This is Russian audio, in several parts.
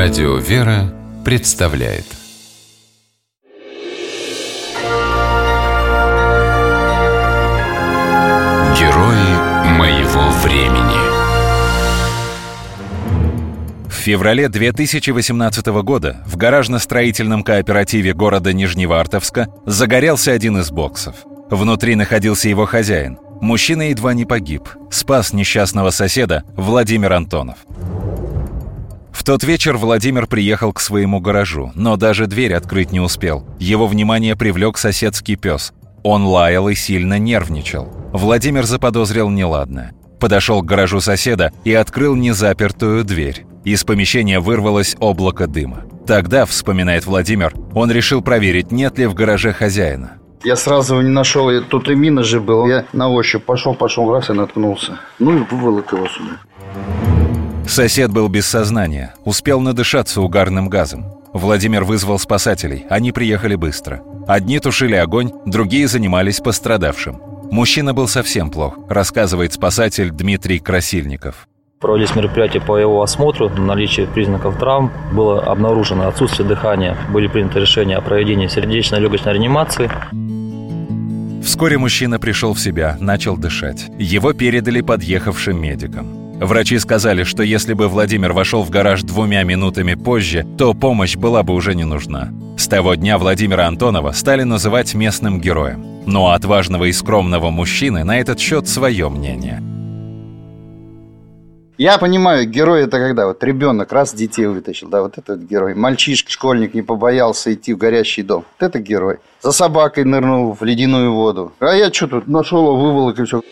Радио «Вера» представляет Герои моего времени В феврале 2018 года в гаражно-строительном кооперативе города Нижневартовска загорелся один из боксов. Внутри находился его хозяин. Мужчина едва не погиб. Спас несчастного соседа Владимир Антонов. Тот вечер Владимир приехал к своему гаражу, но даже дверь открыть не успел. Его внимание привлек соседский пес. Он лаял и сильно нервничал. Владимир заподозрил неладное. Подошел к гаражу соседа и открыл незапертую дверь. Из помещения вырвалось облако дыма. Тогда, вспоминает Владимир, он решил проверить, нет ли в гараже хозяина. Я сразу не нашел, тут и мина же была. Я на ощупь пошел, пошел, раз и наткнулся. Ну и выволок его сюда. Сосед был без сознания, успел надышаться угарным газом. Владимир вызвал спасателей, они приехали быстро. Одни тушили огонь, другие занимались пострадавшим. Мужчина был совсем плох, рассказывает спасатель Дмитрий Красильников. Проводились мероприятия по его осмотру, наличие признаков травм, было обнаружено отсутствие дыхания, были приняты решения о проведении сердечно-легочной реанимации. Вскоре мужчина пришел в себя, начал дышать. Его передали подъехавшим медикам. Врачи сказали, что если бы Владимир вошел в гараж двумя минутами позже, то помощь была бы уже не нужна. С того дня Владимира Антонова стали называть местным героем. Но отважного и скромного мужчины на этот счет свое мнение. Я понимаю, герой это когда вот ребенок раз детей вытащил, да, вот этот герой. Мальчишка, школьник не побоялся идти в горящий дом. Вот это герой. За собакой нырнул в ледяную воду. А я что тут нашел, выволок и все.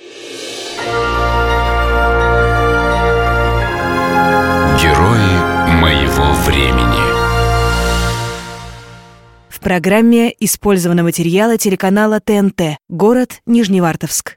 Времени. В программе использованы материалы телеканала ТНТ. Город Нижневартовск.